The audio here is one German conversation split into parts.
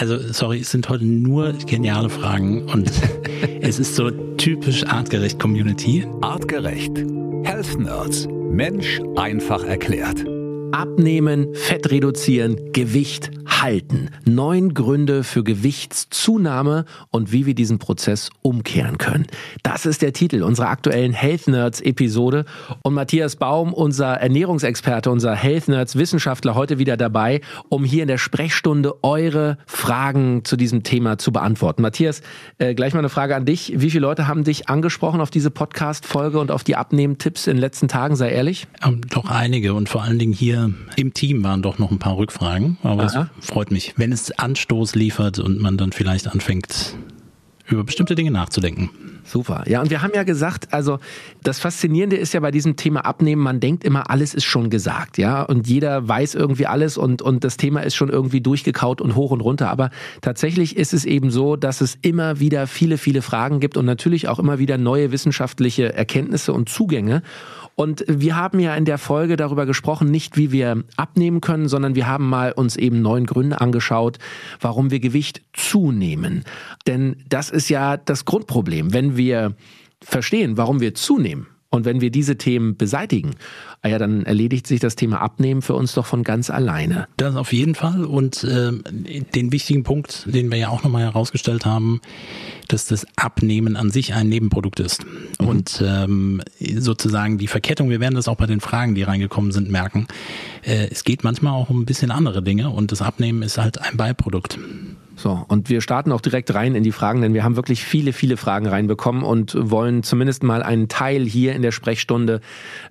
Also, sorry, es sind heute nur geniale Fragen und es ist so typisch artgerecht Community. Artgerecht. Health Nerds. Mensch einfach erklärt. Abnehmen, Fett reduzieren, Gewicht halten. Neun Gründe für Gewichtszunahme und wie wir diesen Prozess umkehren können. Das ist der Titel unserer aktuellen Health Nerds Episode. Und Matthias Baum, unser Ernährungsexperte, unser Health Nerds Wissenschaftler, heute wieder dabei, um hier in der Sprechstunde eure Fragen zu diesem Thema zu beantworten. Matthias, äh, gleich mal eine Frage an dich. Wie viele Leute haben dich angesprochen auf diese Podcast-Folge und auf die Abnehmtipps in den letzten Tagen? Sei ehrlich. Ähm, doch einige und vor allen Dingen hier im Team waren doch noch ein paar Rückfragen. Aber Aha freut mich, wenn es Anstoß liefert und man dann vielleicht anfängt, über bestimmte Dinge nachzudenken. Super. Ja, und wir haben ja gesagt, also das Faszinierende ist ja bei diesem Thema Abnehmen, man denkt immer, alles ist schon gesagt, ja, und jeder weiß irgendwie alles und, und das Thema ist schon irgendwie durchgekaut und hoch und runter. Aber tatsächlich ist es eben so, dass es immer wieder viele, viele Fragen gibt und natürlich auch immer wieder neue wissenschaftliche Erkenntnisse und Zugänge. Und wir haben ja in der Folge darüber gesprochen, nicht wie wir abnehmen können, sondern wir haben mal uns eben neun Gründe angeschaut, warum wir Gewicht zunehmen. Denn das ist ja das Grundproblem. Wenn wir verstehen, warum wir zunehmen, und wenn wir diese Themen beseitigen, ah ja, dann erledigt sich das Thema Abnehmen für uns doch von ganz alleine. Das auf jeden Fall. Und äh, den wichtigen Punkt, den wir ja auch nochmal herausgestellt haben, dass das Abnehmen an sich ein Nebenprodukt ist. Mhm. Und ähm, sozusagen die Verkettung, wir werden das auch bei den Fragen, die reingekommen sind, merken. Äh, es geht manchmal auch um ein bisschen andere Dinge und das Abnehmen ist halt ein Beiprodukt. So, und wir starten auch direkt rein in die Fragen, denn wir haben wirklich viele, viele Fragen reinbekommen und wollen zumindest mal einen Teil hier in der Sprechstunde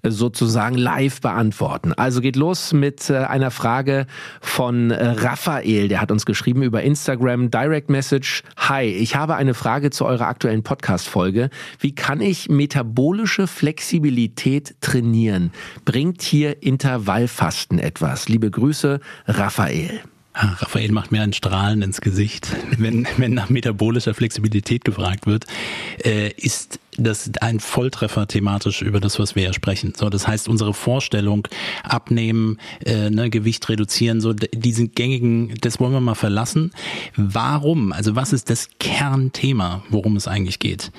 äh, sozusagen live beantworten. Also geht los mit äh, einer Frage von äh, Raphael, der hat uns geschrieben über Instagram Direct Message. Hi, ich habe eine Frage zu eurer aktuellen Podcast-Folge. Wie kann ich metabolische Flexibilität trainieren? Bringt hier Intervallfasten etwas? Liebe Grüße, Raphael. Ah, Raphael macht mir ein Strahlen ins Gesicht, wenn, wenn nach metabolischer Flexibilität gefragt wird. Äh, ist das ein Volltreffer thematisch über das, was wir ja sprechen. So, das heißt, unsere Vorstellung, abnehmen, äh, ne, Gewicht reduzieren, so diesen gängigen, das wollen wir mal verlassen. Warum? Also was ist das Kernthema, worum es eigentlich geht?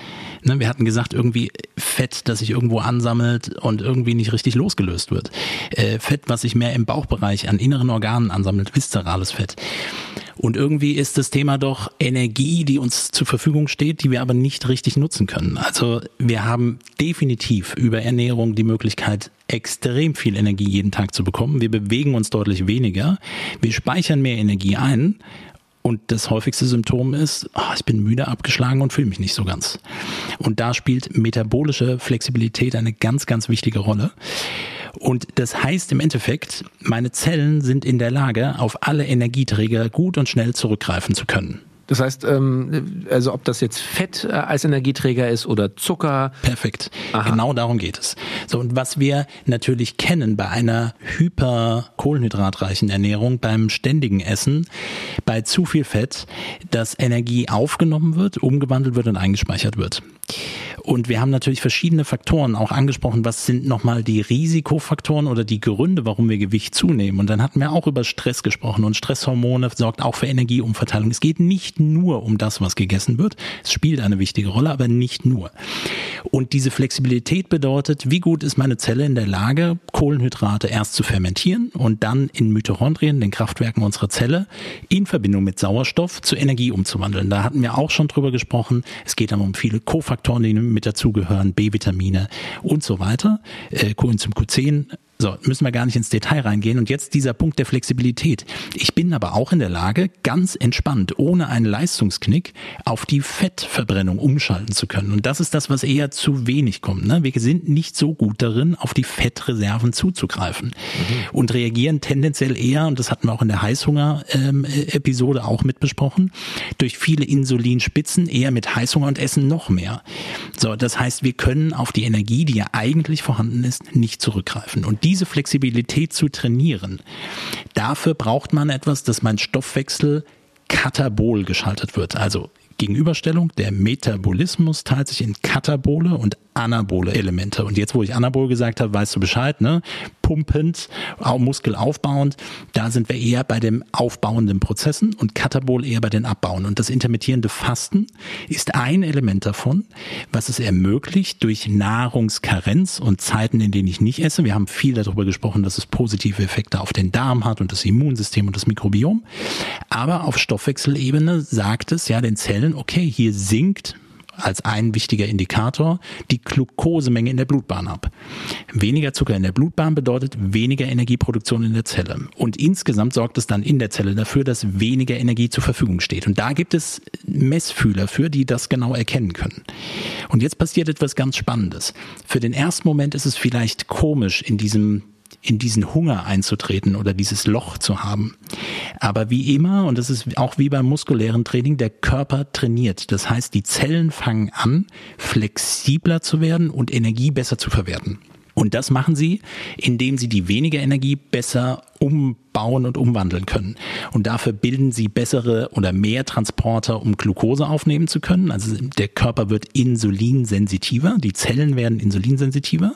Ne, wir hatten gesagt, irgendwie Fett, das sich irgendwo ansammelt und irgendwie nicht richtig losgelöst wird. Äh, Fett, was sich mehr im Bauchbereich an inneren Organen ansammelt, viszerales Fett. Und irgendwie ist das Thema doch Energie, die uns zur Verfügung steht, die wir aber nicht richtig nutzen können. Also wir haben definitiv über Ernährung die Möglichkeit, extrem viel Energie jeden Tag zu bekommen. Wir bewegen uns deutlich weniger. Wir speichern mehr Energie ein. Und das häufigste Symptom ist, oh, ich bin müde, abgeschlagen und fühle mich nicht so ganz. Und da spielt metabolische Flexibilität eine ganz, ganz wichtige Rolle. Und das heißt im Endeffekt, meine Zellen sind in der Lage, auf alle Energieträger gut und schnell zurückgreifen zu können. Das heißt, ähm, also ob das jetzt Fett äh, als Energieträger ist oder Zucker. Perfekt. Aha. Genau darum geht es. So, und was wir natürlich kennen bei einer hyperkohlenhydratreichen Ernährung, beim ständigen Essen, bei zu viel Fett, dass Energie aufgenommen wird, umgewandelt wird und eingespeichert wird. Und wir haben natürlich verschiedene Faktoren auch angesprochen. Was sind nochmal die Risikofaktoren oder die Gründe, warum wir Gewicht zunehmen? Und dann hatten wir auch über Stress gesprochen und Stresshormone sorgt auch für Energieumverteilung. Es geht nicht nur um das, was gegessen wird. Es spielt eine wichtige Rolle, aber nicht nur. Und diese Flexibilität bedeutet, wie gut ist meine Zelle in der Lage, Kohlenhydrate erst zu fermentieren und dann in Mitochondrien, den Kraftwerken unserer Zelle, in Verbindung mit Sauerstoff zu Energie umzuwandeln. Da hatten wir auch schon drüber gesprochen. Es geht dann um viele Kofaktoren, die mit dazugehören, B-Vitamine und so weiter, äh, Coenzym Q10 so, müssen wir gar nicht ins Detail reingehen. Und jetzt dieser Punkt der Flexibilität. Ich bin aber auch in der Lage, ganz entspannt, ohne einen Leistungsknick, auf die Fettverbrennung umschalten zu können. Und das ist das, was eher zu wenig kommt. Ne? Wir sind nicht so gut darin, auf die Fettreserven zuzugreifen mhm. und reagieren tendenziell eher, und das hatten wir auch in der Heißhunger-Episode ähm, auch mit besprochen, durch viele Insulinspitzen eher mit Heißhunger und essen noch mehr. So, das heißt, wir können auf die Energie, die ja eigentlich vorhanden ist, nicht zurückgreifen. Und diese Flexibilität zu trainieren, dafür braucht man etwas, dass mein Stoffwechsel katabol geschaltet wird. Also Gegenüberstellung, der Metabolismus teilt sich in katabole und anabole Elemente. Und jetzt, wo ich anabol gesagt habe, weißt du Bescheid, ne? pumpend, muskelaufbauend. Da sind wir eher bei den aufbauenden Prozessen und Katabol eher bei den abbauen. Und das intermittierende Fasten ist ein Element davon, was es ermöglicht durch Nahrungskarenz und Zeiten, in denen ich nicht esse. Wir haben viel darüber gesprochen, dass es positive Effekte auf den Darm hat und das Immunsystem und das Mikrobiom. Aber auf Stoffwechselebene sagt es ja den Zellen, okay, hier sinkt als ein wichtiger Indikator die Glukosemenge in der Blutbahn ab. Weniger Zucker in der Blutbahn bedeutet weniger Energieproduktion in der Zelle. Und insgesamt sorgt es dann in der Zelle dafür, dass weniger Energie zur Verfügung steht. Und da gibt es Messfühler für, die das genau erkennen können. Und jetzt passiert etwas ganz Spannendes. Für den ersten Moment ist es vielleicht komisch in diesem in diesen Hunger einzutreten oder dieses Loch zu haben. Aber wie immer, und das ist auch wie beim muskulären Training, der Körper trainiert. Das heißt, die Zellen fangen an, flexibler zu werden und Energie besser zu verwerten. Und das machen sie, indem sie die weniger Energie besser umbauen und umwandeln können. Und dafür bilden sie bessere oder mehr Transporter, um Glucose aufnehmen zu können. Also der Körper wird insulinsensitiver, die Zellen werden insulinsensitiver.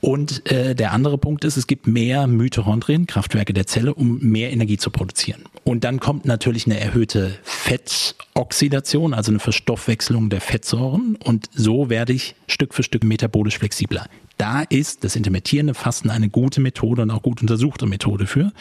Und äh, der andere Punkt ist, es gibt mehr Mitochondrien, Kraftwerke der Zelle, um mehr Energie zu produzieren. Und dann kommt natürlich eine erhöhte Fettoxidation, also eine Verstoffwechselung der Fettsäuren. Und so werde ich Stück für Stück metabolisch flexibler. Da ist das intermittierende Fasten eine gute Methode und auch gut untersuchte Methode für,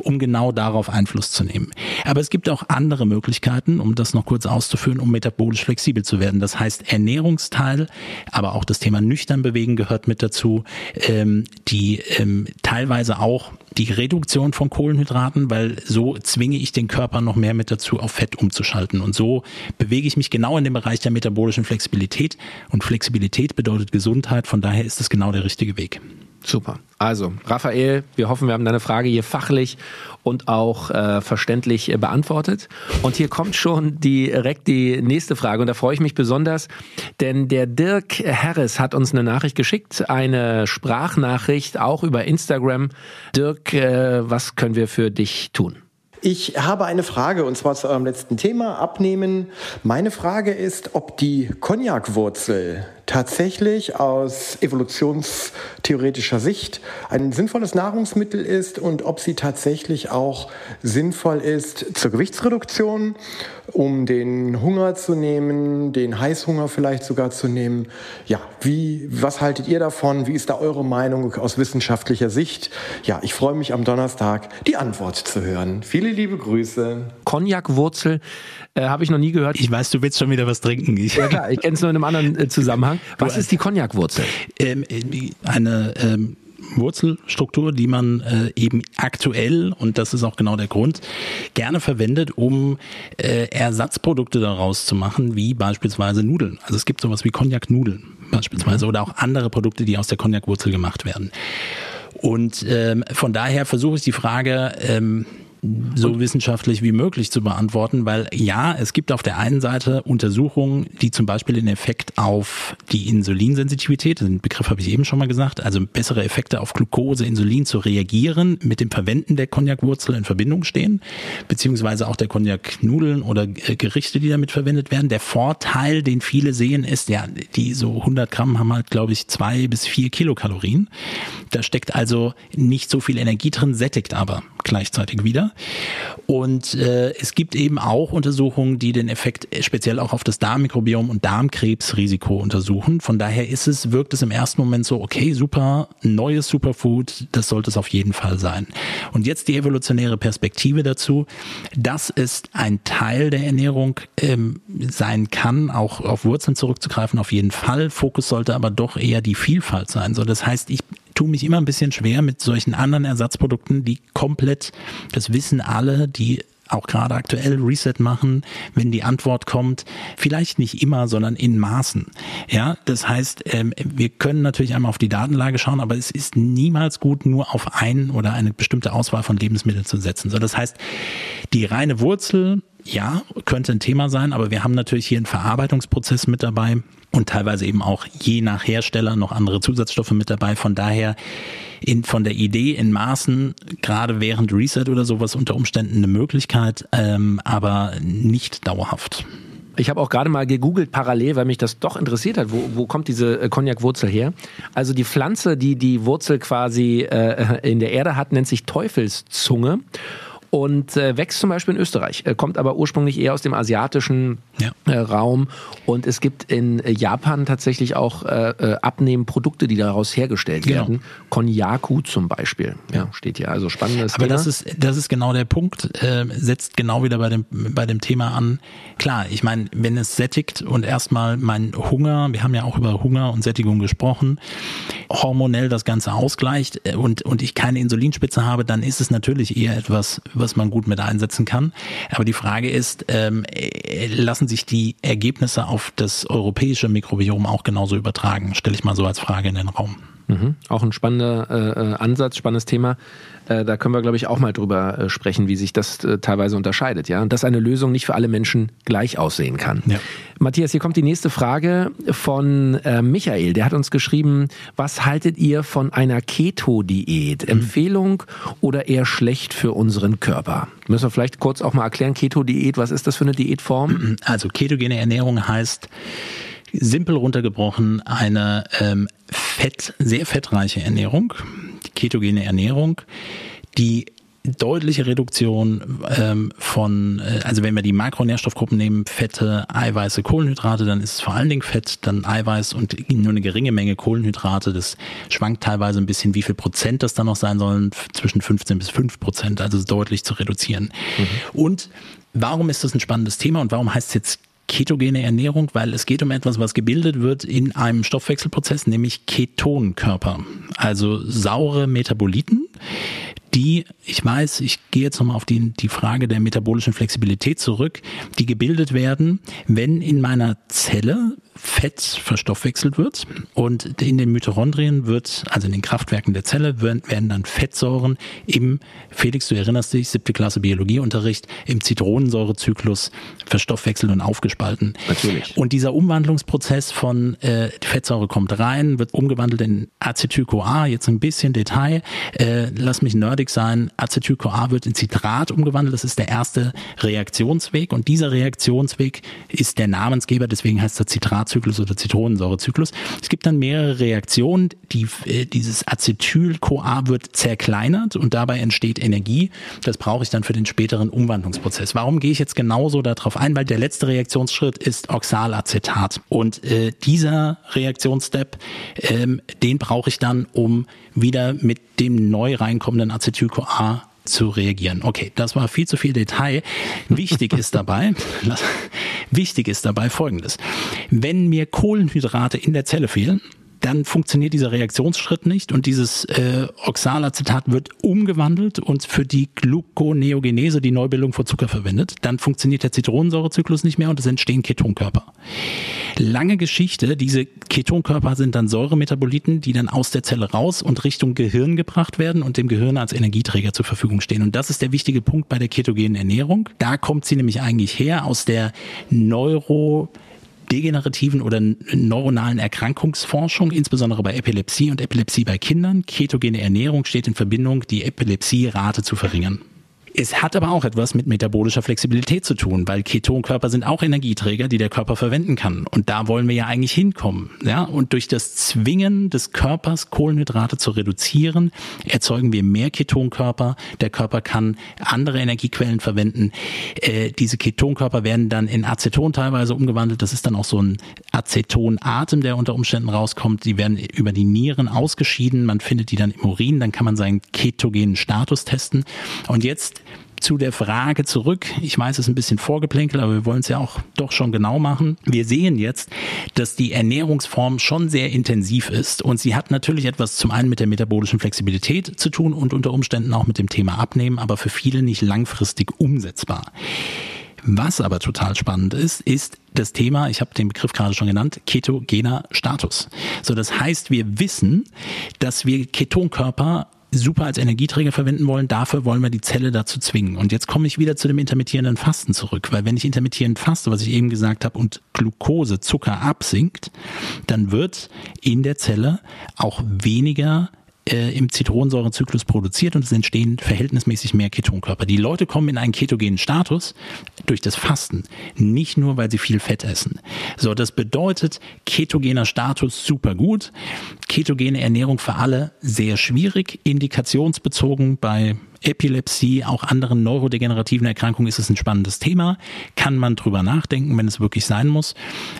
um genau darauf Einfluss zu nehmen. Aber es gibt auch andere Möglichkeiten, um das noch kurz auszuführen, um metabolisch flexibel zu werden. Das heißt Ernährungsteil, aber auch das Thema nüchtern bewegen gehört mit dazu, ähm, die ähm, teilweise auch die Reduktion von Kohlenhydraten, weil so zwinge ich den Körper noch mehr mit dazu, auf Fett umzuschalten. Und so bewege ich mich genau in dem Bereich der metabolischen Flexibilität. Und Flexibilität bedeutet Gesundheit. Von daher ist es genau der richtige Weg. Super. Also, Raphael, wir hoffen, wir haben deine Frage hier fachlich und auch äh, verständlich äh, beantwortet. Und hier kommt schon direkt die nächste Frage und da freue ich mich besonders, denn der Dirk Harris hat uns eine Nachricht geschickt, eine Sprachnachricht auch über Instagram. Dirk, äh, was können wir für dich tun? Ich habe eine Frage und zwar zu eurem letzten Thema, Abnehmen. Meine Frage ist, ob die Cognac-Wurzel tatsächlich aus evolutionstheoretischer Sicht ein sinnvolles Nahrungsmittel ist und ob sie tatsächlich auch sinnvoll ist zur Gewichtsreduktion, um den Hunger zu nehmen, den Heißhunger vielleicht sogar zu nehmen. Ja, wie, was haltet ihr davon? Wie ist da eure Meinung aus wissenschaftlicher Sicht? Ja, ich freue mich am Donnerstag die Antwort zu hören. Viele liebe Grüße. Cognac-Wurzel äh, habe ich noch nie gehört. Ich weiß, du willst schon wieder was trinken. Ich ja klar, ich kenne es nur in einem anderen äh, Zusammenhang. Was ist die Cognac-Wurzel? Ähm, äh, eine ähm, Wurzelstruktur, die man äh, eben aktuell, und das ist auch genau der Grund, gerne verwendet, um äh, Ersatzprodukte daraus zu machen, wie beispielsweise Nudeln. Also es gibt sowas wie Cognac-Nudeln beispielsweise mhm. oder auch andere Produkte, die aus der Cognac-Wurzel gemacht werden. Und ähm, von daher versuche ich die Frage, ähm, so und wissenschaftlich wie möglich zu beantworten, weil ja, es gibt auf der einen Seite Untersuchungen, die zum Beispiel den Effekt auf die Insulinsensitivität, den Begriff habe ich eben schon mal gesagt, also bessere Effekte auf Glucose, Insulin zu reagieren, mit dem Verwenden der Cognac-Wurzel in Verbindung stehen, beziehungsweise auch der Cognac-Nudeln oder äh, Gerichte, die damit verwendet werden. Der Vorteil, den viele sehen, ist, ja, die so 100 Gramm haben halt, glaube ich, zwei bis vier Kilokalorien. Da steckt also nicht so viel Energie drin, sättigt aber gleichzeitig wieder. Und äh, es gibt eben auch Untersuchungen, die den Effekt speziell auch auf das Darmmikrobiom und Darmkrebsrisiko untersuchen. Von daher ist es, wirkt es im ersten Moment so, okay, super, neues Superfood, das sollte es auf jeden Fall sein. Und jetzt die evolutionäre Perspektive dazu, dass es ein Teil der Ernährung ähm, sein kann, auch auf Wurzeln zurückzugreifen, auf jeden Fall. Fokus sollte aber doch eher die Vielfalt sein. So, das heißt, ich tue mich immer ein bisschen schwer mit solchen anderen Ersatzprodukten, die komplett, das wissen alle, die auch gerade aktuell Reset machen, wenn die Antwort kommt, vielleicht nicht immer, sondern in Maßen. Ja, das heißt, ähm, wir können natürlich einmal auf die Datenlage schauen, aber es ist niemals gut, nur auf ein oder eine bestimmte Auswahl von Lebensmitteln zu setzen. So, das heißt, die reine Wurzel, ja, könnte ein Thema sein, aber wir haben natürlich hier einen Verarbeitungsprozess mit dabei und teilweise eben auch je nach Hersteller noch andere Zusatzstoffe mit dabei. Von daher in, von der Idee in Maßen, gerade während Reset oder sowas unter Umständen eine Möglichkeit, ähm, aber nicht dauerhaft. Ich habe auch gerade mal gegoogelt parallel, weil mich das doch interessiert hat. Wo, wo kommt diese äh, Cognac-Wurzel her? Also die Pflanze, die die Wurzel quasi äh, in der Erde hat, nennt sich Teufelszunge und äh, wächst zum Beispiel in Österreich, äh, kommt aber ursprünglich eher aus dem asiatischen ja. äh, Raum und es gibt in äh, Japan tatsächlich auch äh, äh, Abnehmprodukte, die daraus hergestellt genau. werden. Konjaku zum Beispiel, ja, steht hier. Also spannendes Aber Thema. das ist das ist genau der Punkt, äh, setzt genau wieder bei dem bei dem Thema an. Klar, ich meine, wenn es sättigt und erstmal mein Hunger, wir haben ja auch über Hunger und Sättigung gesprochen, hormonell das Ganze ausgleicht und und ich keine Insulinspitze habe, dann ist es natürlich eher etwas was man gut mit einsetzen kann. Aber die Frage ist, ähm, äh, lassen sich die Ergebnisse auf das europäische Mikrobiom auch genauso übertragen? Stelle ich mal so als Frage in den Raum. Mhm. Auch ein spannender äh, äh, Ansatz, spannendes Thema. Äh, da können wir, glaube ich, auch mal drüber äh, sprechen, wie sich das äh, teilweise unterscheidet. Ja, und dass eine Lösung nicht für alle Menschen gleich aussehen kann. Ja. Matthias, hier kommt die nächste Frage von äh, Michael. Der hat uns geschrieben: Was haltet ihr von einer Keto-Diät? Mhm. Empfehlung oder eher schlecht für unseren Körper? Müssen wir vielleicht kurz auch mal erklären: Keto-Diät. Was ist das für eine Diätform? Also ketogene Ernährung heißt simpel runtergebrochen eine ähm, fett, sehr fettreiche Ernährung, die ketogene Ernährung, die deutliche Reduktion ähm, von, äh, also wenn wir die Makronährstoffgruppen nehmen, Fette, Eiweiße, Kohlenhydrate, dann ist es vor allen Dingen Fett, dann Eiweiß und nur eine geringe Menge Kohlenhydrate. Das schwankt teilweise ein bisschen, wie viel Prozent das dann noch sein sollen, zwischen 15 bis 5 Prozent, also deutlich zu reduzieren. Mhm. Und warum ist das ein spannendes Thema und warum heißt es jetzt ketogene Ernährung, weil es geht um etwas, was gebildet wird in einem Stoffwechselprozess, nämlich Ketonkörper, also saure Metaboliten, die, ich weiß, ich gehe jetzt nochmal auf die, die Frage der metabolischen Flexibilität zurück, die gebildet werden, wenn in meiner Zelle Fett verstoffwechselt wird und in den Mitochondrien wird, also in den Kraftwerken der Zelle, werden dann Fettsäuren im, Felix, du erinnerst dich, siebte Klasse Biologieunterricht, im Zitronensäurezyklus verstoffwechselt und aufgespalten. Natürlich. Und dieser Umwandlungsprozess von äh, die Fettsäure kommt rein, wird umgewandelt in Acetyl-CoA, jetzt ein bisschen Detail, äh, lass mich nerdig sein, Acetyl-CoA wird in Citrat umgewandelt, das ist der erste Reaktionsweg und dieser Reaktionsweg ist der Namensgeber, deswegen heißt er Citrat Citratzyklus oder Zitronensäurezyklus. Es gibt dann mehrere Reaktionen. Die, äh, dieses Acetyl-CoA wird zerkleinert und dabei entsteht Energie. Das brauche ich dann für den späteren Umwandlungsprozess. Warum gehe ich jetzt genauso darauf ein? Weil der letzte Reaktionsschritt ist Oxalacetat. Und äh, dieser Reaktionsstep, ähm, den brauche ich dann, um wieder mit dem neu reinkommenden Acetyl-CoA zu reagieren. Okay, das war viel zu viel Detail. Wichtig ist dabei, wichtig ist dabei Folgendes. Wenn mir Kohlenhydrate in der Zelle fehlen, dann funktioniert dieser Reaktionsschritt nicht und dieses äh, Oxalacetat wird umgewandelt und für die Gluconeogenese, die Neubildung von Zucker verwendet. Dann funktioniert der Zitronensäurezyklus nicht mehr und es entstehen Ketonkörper. Lange Geschichte, diese Ketonkörper sind dann Säuremetaboliten, die dann aus der Zelle raus und Richtung Gehirn gebracht werden und dem Gehirn als Energieträger zur Verfügung stehen. Und das ist der wichtige Punkt bei der ketogenen Ernährung. Da kommt sie nämlich eigentlich her aus der Neuro degenerativen oder neuronalen Erkrankungsforschung, insbesondere bei Epilepsie und Epilepsie bei Kindern. Ketogene Ernährung steht in Verbindung, die Epilepsierate zu verringern. Es hat aber auch etwas mit metabolischer Flexibilität zu tun, weil Ketonkörper sind auch Energieträger, die der Körper verwenden kann. Und da wollen wir ja eigentlich hinkommen. Ja? Und durch das Zwingen des Körpers, Kohlenhydrate zu reduzieren, erzeugen wir mehr Ketonkörper. Der Körper kann andere Energiequellen verwenden. Äh, diese Ketonkörper werden dann in Aceton teilweise umgewandelt. Das ist dann auch so ein Acetonatem, der unter Umständen rauskommt. Die werden über die Nieren ausgeschieden. Man findet die dann im Urin. Dann kann man seinen ketogenen Status testen. Und jetzt zu der Frage zurück. Ich weiß, es ist ein bisschen vorgeplänkelt, aber wir wollen es ja auch doch schon genau machen. Wir sehen jetzt, dass die Ernährungsform schon sehr intensiv ist und sie hat natürlich etwas zum einen mit der metabolischen Flexibilität zu tun und unter Umständen auch mit dem Thema Abnehmen, aber für viele nicht langfristig umsetzbar. Was aber total spannend ist, ist das Thema, ich habe den Begriff gerade schon genannt, ketogener Status. So, das heißt, wir wissen, dass wir Ketonkörper super als Energieträger verwenden wollen, dafür wollen wir die Zelle dazu zwingen. Und jetzt komme ich wieder zu dem intermittierenden Fasten zurück, weil wenn ich intermittierend faste, was ich eben gesagt habe, und Glucose, Zucker absinkt, dann wird in der Zelle auch weniger äh, im Zitronensäurezyklus produziert und es entstehen verhältnismäßig mehr Ketonkörper. Die Leute kommen in einen ketogenen Status durch das Fasten, nicht nur, weil sie viel Fett essen. So, das bedeutet, ketogener Status super gut, ketogene Ernährung für alle sehr schwierig, indikationsbezogen bei Epilepsie, auch anderen neurodegenerativen Erkrankungen ist es ein spannendes Thema. Kann man drüber nachdenken, wenn es wirklich sein muss.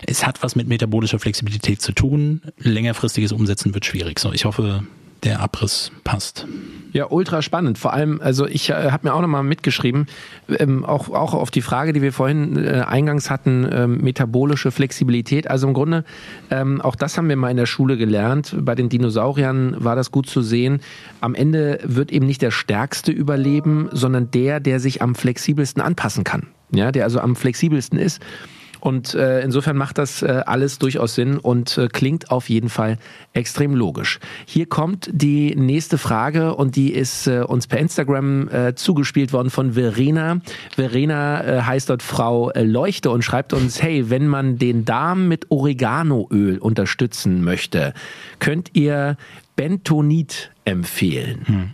Es hat was mit metabolischer Flexibilität zu tun. Längerfristiges Umsetzen wird schwierig. So, ich hoffe, der Abriss passt. Ja, ultra spannend. Vor allem, also ich äh, habe mir auch nochmal mitgeschrieben, ähm, auch, auch auf die Frage, die wir vorhin äh, eingangs hatten, ähm, metabolische Flexibilität. Also im Grunde, ähm, auch das haben wir mal in der Schule gelernt. Bei den Dinosauriern war das gut zu sehen. Am Ende wird eben nicht der Stärkste überleben, sondern der, der sich am flexibelsten anpassen kann. Ja, der also am flexibelsten ist. Und äh, insofern macht das äh, alles durchaus Sinn und äh, klingt auf jeden Fall extrem logisch. Hier kommt die nächste Frage und die ist äh, uns per Instagram äh, zugespielt worden von Verena. Verena äh, heißt dort Frau äh, Leuchte und schreibt uns, hey, wenn man den Darm mit Oreganoöl unterstützen möchte, könnt ihr Bentonit empfehlen. Hm.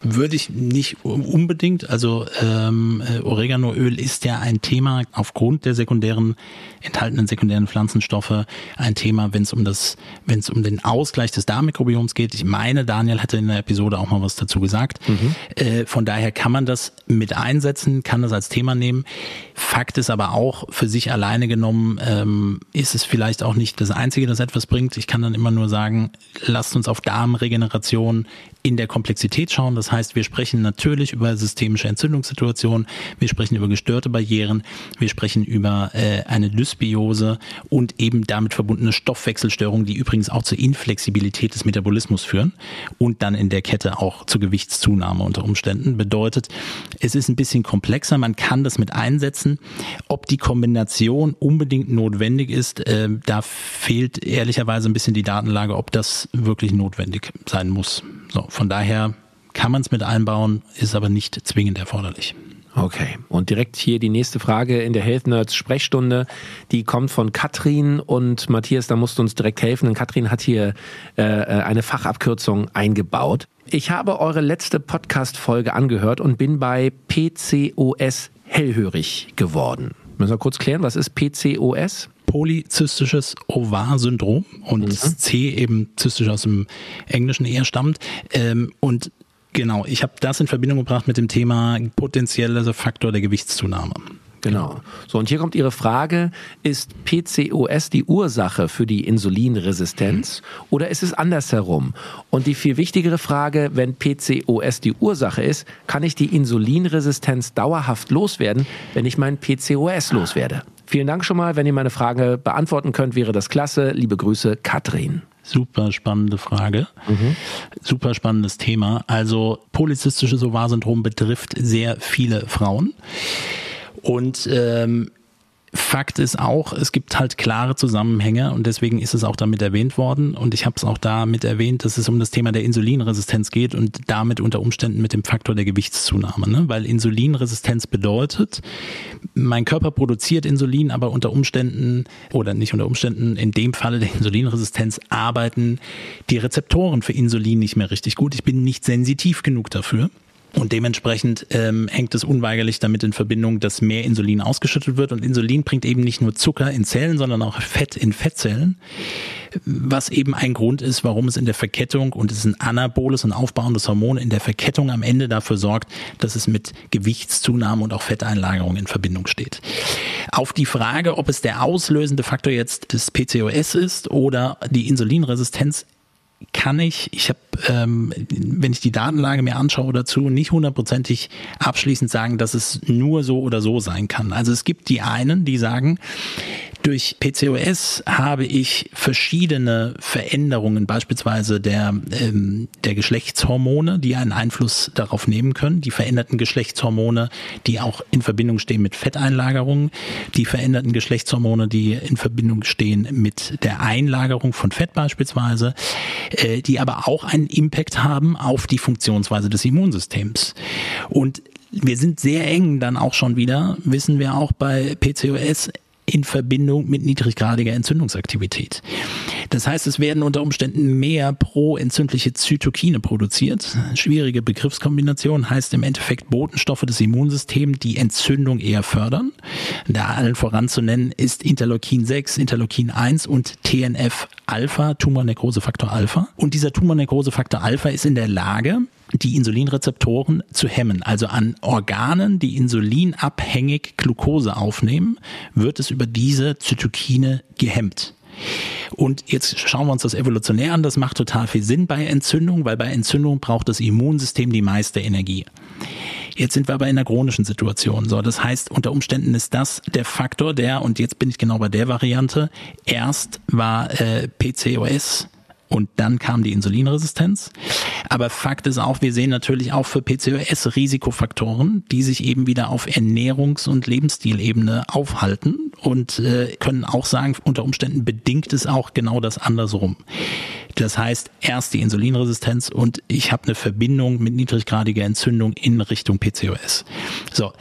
Würde ich nicht unbedingt. Also ähm, äh, Oreganoöl ist ja ein Thema aufgrund der sekundären enthaltenen sekundären Pflanzenstoffe ein Thema, wenn es um das, wenn es um den Ausgleich des Darmmikrobioms geht. Ich meine, Daniel hatte in der Episode auch mal was dazu gesagt. Mhm. Äh, von daher kann man das mit einsetzen, kann das als Thema nehmen. Fakt ist aber auch, für sich alleine genommen, ähm, ist es vielleicht auch nicht das Einzige, das etwas bringt. Ich kann dann immer nur sagen, lasst uns auf Darmregeneration in der Komplexität schauen. Das heißt, wir sprechen natürlich über systemische Entzündungssituationen, wir sprechen über gestörte Barrieren, wir sprechen über äh, eine Dysbiose und eben damit verbundene Stoffwechselstörungen, die übrigens auch zur Inflexibilität des Metabolismus führen und dann in der Kette auch zur Gewichtszunahme unter Umständen. Bedeutet, es ist ein bisschen komplexer, man kann das mit einsetzen. Ob die Kombination unbedingt notwendig ist, äh, da fehlt ehrlicherweise ein bisschen die Datenlage, ob das wirklich notwendig sein muss. So, von daher kann man es mit einbauen, ist aber nicht zwingend erforderlich. Okay, und direkt hier die nächste Frage in der Health Nerds Sprechstunde, die kommt von Katrin und Matthias, da musst du uns direkt helfen, denn Katrin hat hier äh, äh eine Fachabkürzung eingebaut. Ich habe eure letzte Podcast-Folge angehört und bin bei PCOS hellhörig geworden. Müssen wir kurz klären, was ist PCOS? Polyzystisches Ovar-Syndrom und mhm. C eben zystisch aus dem Englischen eher stammt. Ähm, und genau, ich habe das in Verbindung gebracht mit dem Thema potenzieller Faktor der Gewichtszunahme. Genau. So, und hier kommt Ihre Frage, ist PCOS die Ursache für die Insulinresistenz mhm. oder ist es andersherum? Und die viel wichtigere Frage, wenn PCOS die Ursache ist, kann ich die Insulinresistenz dauerhaft loswerden, wenn ich mein PCOS loswerde? Vielen Dank schon mal. Wenn ihr meine Frage beantworten könnt, wäre das klasse. Liebe Grüße, Katrin. Super spannende Frage. Mhm. Super spannendes Thema. Also polyzystisches Ovarsyndrom betrifft sehr viele Frauen. Und ähm, Fakt ist auch, es gibt halt klare Zusammenhänge und deswegen ist es auch damit erwähnt worden und ich habe es auch damit erwähnt, dass es um das Thema der Insulinresistenz geht und damit unter Umständen mit dem Faktor der Gewichtszunahme, ne? weil Insulinresistenz bedeutet, mein Körper produziert Insulin, aber unter Umständen oder nicht unter Umständen, in dem Falle der Insulinresistenz arbeiten die Rezeptoren für Insulin nicht mehr richtig gut. Ich bin nicht sensitiv genug dafür. Und dementsprechend ähm, hängt es unweigerlich damit in Verbindung, dass mehr Insulin ausgeschüttet wird. Und Insulin bringt eben nicht nur Zucker in Zellen, sondern auch Fett in Fettzellen. Was eben ein Grund ist, warum es in der Verkettung, und es ist ein anaboles und aufbauendes Hormon, in der Verkettung am Ende dafür sorgt, dass es mit Gewichtszunahme und auch Fetteinlagerung in Verbindung steht. Auf die Frage, ob es der auslösende Faktor jetzt des PCOS ist oder die Insulinresistenz, kann ich, ich habe, ähm, wenn ich die Datenlage mir anschaue dazu, nicht hundertprozentig abschließend sagen, dass es nur so oder so sein kann. Also es gibt die einen, die sagen, durch PCOS habe ich verschiedene Veränderungen, beispielsweise der, ähm, der Geschlechtshormone, die einen Einfluss darauf nehmen können. Die veränderten Geschlechtshormone, die auch in Verbindung stehen mit Fetteinlagerungen. Die veränderten Geschlechtshormone, die in Verbindung stehen mit der Einlagerung von Fett beispielsweise, äh, die aber auch einen Impact haben auf die Funktionsweise des Immunsystems. Und wir sind sehr eng dann auch schon wieder, wissen wir auch bei PCOS, in Verbindung mit niedriggradiger Entzündungsaktivität. Das heißt, es werden unter Umständen mehr pro-entzündliche Zytokine produziert. Schwierige Begriffskombination heißt im Endeffekt Botenstoffe des Immunsystems, die Entzündung eher fördern. Da allen voran nennen ist Interleukin 6, Interleukin 1 und TNF Alpha, Tumornekrosefaktor Alpha. Und dieser Tumornekrosefaktor Alpha ist in der Lage, die Insulinrezeptoren zu hemmen. Also an Organen, die insulinabhängig Glucose aufnehmen, wird es über diese Zytokine gehemmt. Und jetzt schauen wir uns das evolutionär an. Das macht total viel Sinn bei Entzündung, weil bei Entzündung braucht das Immunsystem die meiste Energie. Jetzt sind wir aber in einer chronischen Situation. So, das heißt, unter Umständen ist das der Faktor, der, und jetzt bin ich genau bei der Variante, erst war äh, PCOS und dann kam die Insulinresistenz. Aber Fakt ist auch, wir sehen natürlich auch für PCOS Risikofaktoren, die sich eben wieder auf Ernährungs- und Lebensstilebene aufhalten und äh, können auch sagen, unter Umständen bedingt es auch genau das andersrum. Das heißt, erst die Insulinresistenz und ich habe eine Verbindung mit niedriggradiger Entzündung in Richtung PCOS. So,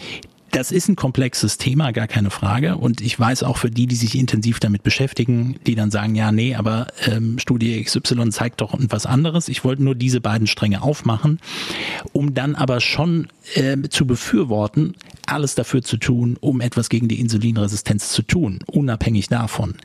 das ist ein komplexes Thema, gar keine Frage. Und ich weiß auch für die, die sich intensiv damit beschäftigen, die dann sagen, ja, nee, aber ähm, Studie XY zeigt doch etwas anderes. Ich wollte nur diese beiden Stränge aufmachen, um dann aber schon äh, zu befürworten, alles dafür zu tun, um etwas gegen die Insulinresistenz zu tun, unabhängig davon.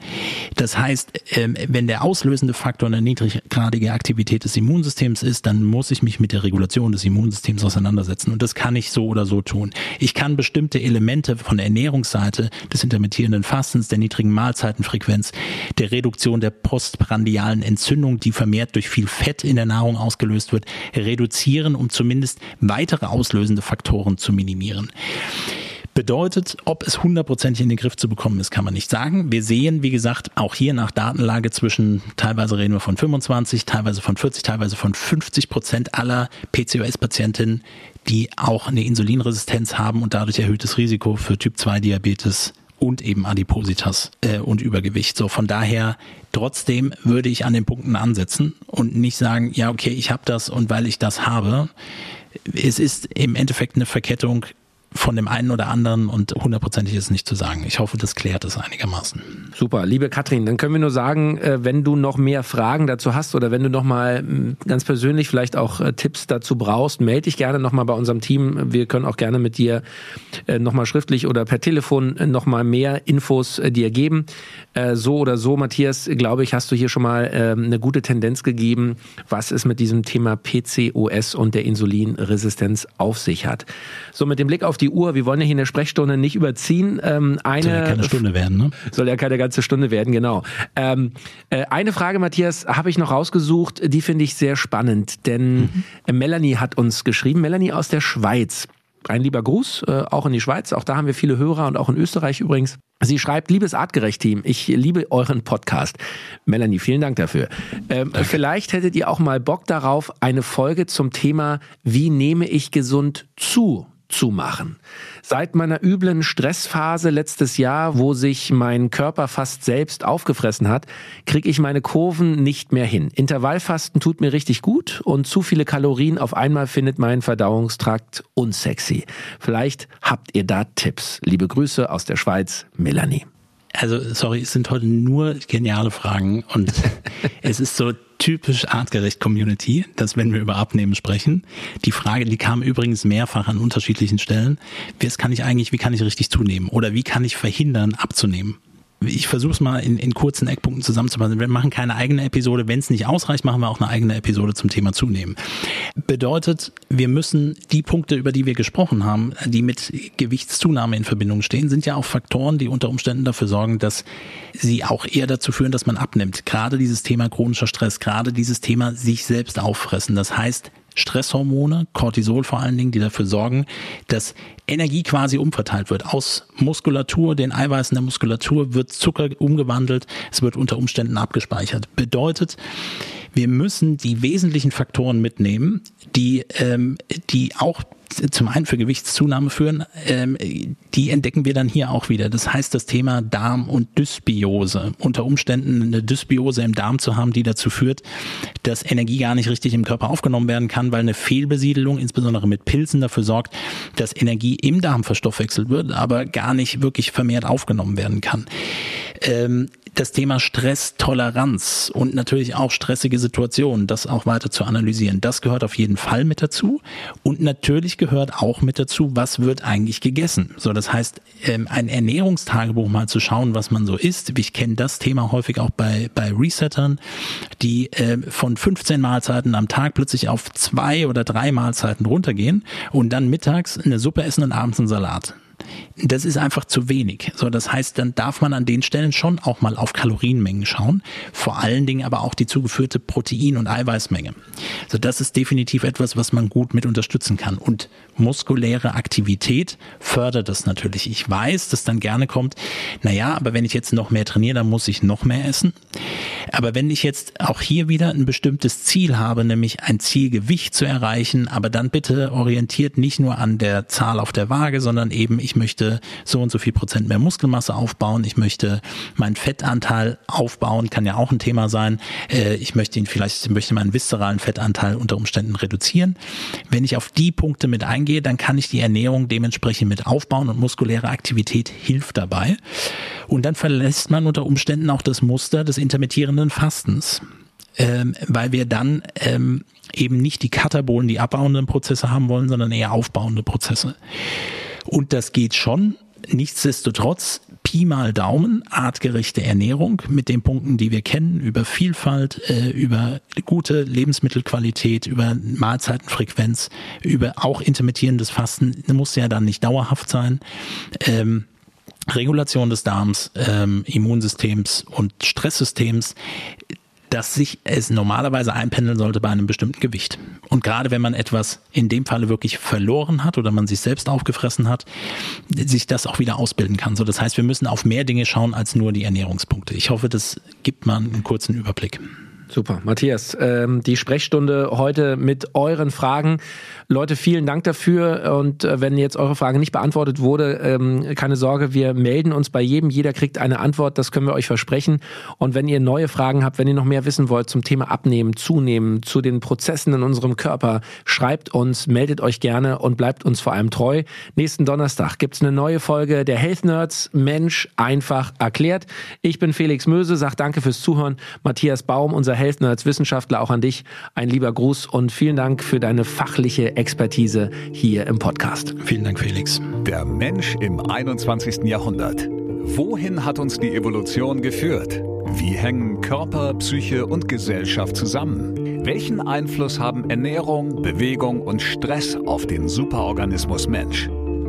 Das heißt, ähm, wenn der auslösende Faktor eine niedriggradige Aktivität des Immunsystems ist, dann muss ich mich mit der Regulation des Immunsystems auseinandersetzen. Und das kann ich so oder so tun. Ich kann bestimmte Elemente von der Ernährungsseite des intermittierenden Fastens, der niedrigen Mahlzeitenfrequenz, der Reduktion der postprandialen Entzündung, die vermehrt durch viel Fett in der Nahrung ausgelöst wird, reduzieren, um zumindest weitere auslösende Faktoren zu minimieren. Bedeutet, ob es hundertprozentig in den Griff zu bekommen ist, kann man nicht sagen. Wir sehen, wie gesagt, auch hier nach Datenlage zwischen, teilweise reden wir von 25, teilweise von 40, teilweise von 50 Prozent aller PCOS-Patientinnen, die auch eine Insulinresistenz haben und dadurch erhöhtes Risiko für Typ-2-Diabetes und eben Adipositas äh, und Übergewicht. So von daher trotzdem würde ich an den Punkten ansetzen und nicht sagen, ja okay, ich habe das und weil ich das habe. Es ist im Endeffekt eine Verkettung von dem einen oder anderen und hundertprozentig ist nicht zu sagen. Ich hoffe, das klärt es einigermaßen. Super, liebe Katrin, dann können wir nur sagen, äh, wenn du noch mehr Fragen dazu hast oder wenn du noch mal ganz persönlich vielleicht auch äh, Tipps dazu brauchst, melde dich gerne noch mal bei unserem Team. Wir können auch gerne mit dir äh, noch mal schriftlich oder per Telefon noch mal mehr Infos dir geben. So oder so, Matthias, glaube ich, hast du hier schon mal ähm, eine gute Tendenz gegeben, was es mit diesem Thema PCOS und der Insulinresistenz auf sich hat. So mit dem Blick auf die die Uhr. Wir wollen ja hier in der Sprechstunde nicht überziehen. Ähm, eine, soll ja keine Stunde werden, ne? Soll ja keine ganze Stunde werden, genau. Ähm, äh, eine Frage, Matthias, habe ich noch rausgesucht. Die finde ich sehr spannend, denn mhm. Melanie hat uns geschrieben. Melanie aus der Schweiz. Ein lieber Gruß, äh, auch in die Schweiz. Auch da haben wir viele Hörer und auch in Österreich übrigens. Sie schreibt, liebes Artgerecht-Team, ich liebe euren Podcast. Melanie, vielen Dank dafür. Ähm, vielleicht hättet ihr auch mal Bock darauf, eine Folge zum Thema, wie nehme ich gesund zu zu machen. Seit meiner üblen Stressphase letztes Jahr, wo sich mein Körper fast selbst aufgefressen hat, kriege ich meine Kurven nicht mehr hin. Intervallfasten tut mir richtig gut und zu viele Kalorien auf einmal findet mein Verdauungstrakt unsexy. Vielleicht habt ihr da Tipps. Liebe Grüße aus der Schweiz, Melanie. Also, sorry, es sind heute nur geniale Fragen und es ist so typisch artgerecht Community, dass wenn wir über Abnehmen sprechen, die Frage, die kam übrigens mehrfach an unterschiedlichen Stellen, wie kann ich eigentlich, wie kann ich richtig zunehmen? Oder wie kann ich verhindern abzunehmen? Ich versuche es mal in, in kurzen Eckpunkten zusammenzufassen. Wir machen keine eigene Episode. Wenn es nicht ausreicht, machen wir auch eine eigene Episode zum Thema Zunehmen. Bedeutet, wir müssen die Punkte, über die wir gesprochen haben, die mit Gewichtszunahme in Verbindung stehen, sind ja auch Faktoren, die unter Umständen dafür sorgen, dass sie auch eher dazu führen, dass man abnimmt. Gerade dieses Thema chronischer Stress, gerade dieses Thema sich selbst auffressen. Das heißt, Stresshormone, Cortisol vor allen Dingen, die dafür sorgen, dass Energie quasi umverteilt wird. Aus Muskulatur, den Eiweißen der Muskulatur wird Zucker umgewandelt, es wird unter Umständen abgespeichert. Bedeutet, Wir müssen die wesentlichen Faktoren mitnehmen, die, ähm, die auch zum einen für Gewichtszunahme führen, ähm, die entdecken wir dann hier auch wieder. Das heißt, das Thema Darm und Dysbiose. Unter Umständen eine Dysbiose im Darm zu haben, die dazu führt, dass Energie gar nicht richtig im Körper aufgenommen werden kann, weil eine Fehlbesiedelung, insbesondere mit Pilzen, dafür sorgt, dass Energie im Darm verstoffwechselt wird, aber gar nicht wirklich vermehrt aufgenommen werden kann. Ähm, das Thema Stresstoleranz und natürlich auch stressige Situationen, das auch weiter zu analysieren, das gehört auf jeden Fall mit dazu. Und natürlich gehört auch mit dazu, was wird eigentlich gegessen. So, das heißt, ähm, ein Ernährungstagebuch mal zu schauen, was man so isst. Ich kenne das Thema häufig auch bei, bei Resettern, die äh, von 15 Mahlzeiten am Tag plötzlich auf zwei oder drei Mahlzeiten runtergehen und dann mittags eine Suppe essen und abends einen Salat. Das ist einfach zu wenig. So, das heißt, dann darf man an den Stellen schon auch mal auf Kalorienmengen schauen. Vor allen Dingen aber auch die zugeführte Protein- und Eiweißmenge. So, das ist definitiv etwas, was man gut mit unterstützen kann. Und muskuläre Aktivität fördert das natürlich. Ich weiß, dass dann gerne kommt, naja, aber wenn ich jetzt noch mehr trainiere, dann muss ich noch mehr essen. Aber wenn ich jetzt auch hier wieder ein bestimmtes Ziel habe, nämlich ein Zielgewicht zu erreichen, aber dann bitte orientiert nicht nur an der Zahl auf der Waage, sondern eben ich möchte so und so viel Prozent mehr Muskelmasse aufbauen, ich möchte meinen Fettanteil aufbauen, kann ja auch ein Thema sein. Äh, ich möchte ihn vielleicht, möchte meinen viszeralen Fettanteil unter Umständen reduzieren. Wenn ich auf die Punkte mit eingehe, dann kann ich die Ernährung dementsprechend mit aufbauen und muskuläre Aktivität hilft dabei. Und dann verlässt man unter Umständen auch das Muster des intermittierenden Fastens. Ähm, weil wir dann ähm, eben nicht die katabolen, die abbauenden Prozesse haben wollen, sondern eher aufbauende Prozesse. Und das geht schon. Nichtsdestotrotz, Pi mal Daumen, artgerechte Ernährung mit den Punkten, die wir kennen, über Vielfalt, äh, über gute Lebensmittelqualität, über Mahlzeitenfrequenz, über auch intermittierendes Fasten, muss ja dann nicht dauerhaft sein. Ähm, Regulation des Darms, ähm, Immunsystems und Stresssystems, dass sich es normalerweise einpendeln sollte bei einem bestimmten Gewicht. Und gerade wenn man etwas in dem Falle wirklich verloren hat oder man sich selbst aufgefressen hat, sich das auch wieder ausbilden kann. So, das heißt, wir müssen auf mehr Dinge schauen als nur die Ernährungspunkte. Ich hoffe, das gibt man einen kurzen Überblick. Super, Matthias. Ähm, die Sprechstunde heute mit euren Fragen. Leute, vielen Dank dafür. Und äh, wenn jetzt eure Frage nicht beantwortet wurde, ähm, keine Sorge, wir melden uns bei jedem. Jeder kriegt eine Antwort, das können wir euch versprechen. Und wenn ihr neue Fragen habt, wenn ihr noch mehr wissen wollt zum Thema Abnehmen, Zunehmen, zu den Prozessen in unserem Körper, schreibt uns, meldet euch gerne und bleibt uns vor allem treu. Nächsten Donnerstag gibt's eine neue Folge der Health Nerds Mensch einfach erklärt. Ich bin Felix Möse, sag danke fürs Zuhören. Matthias Baum, unser Health Nerds Wissenschaftler, auch an dich ein lieber Gruß und vielen Dank für deine fachliche Expertise hier im Podcast. Vielen Dank, Felix. Der Mensch im 21. Jahrhundert. Wohin hat uns die Evolution geführt? Wie hängen Körper, Psyche und Gesellschaft zusammen? Welchen Einfluss haben Ernährung, Bewegung und Stress auf den Superorganismus Mensch?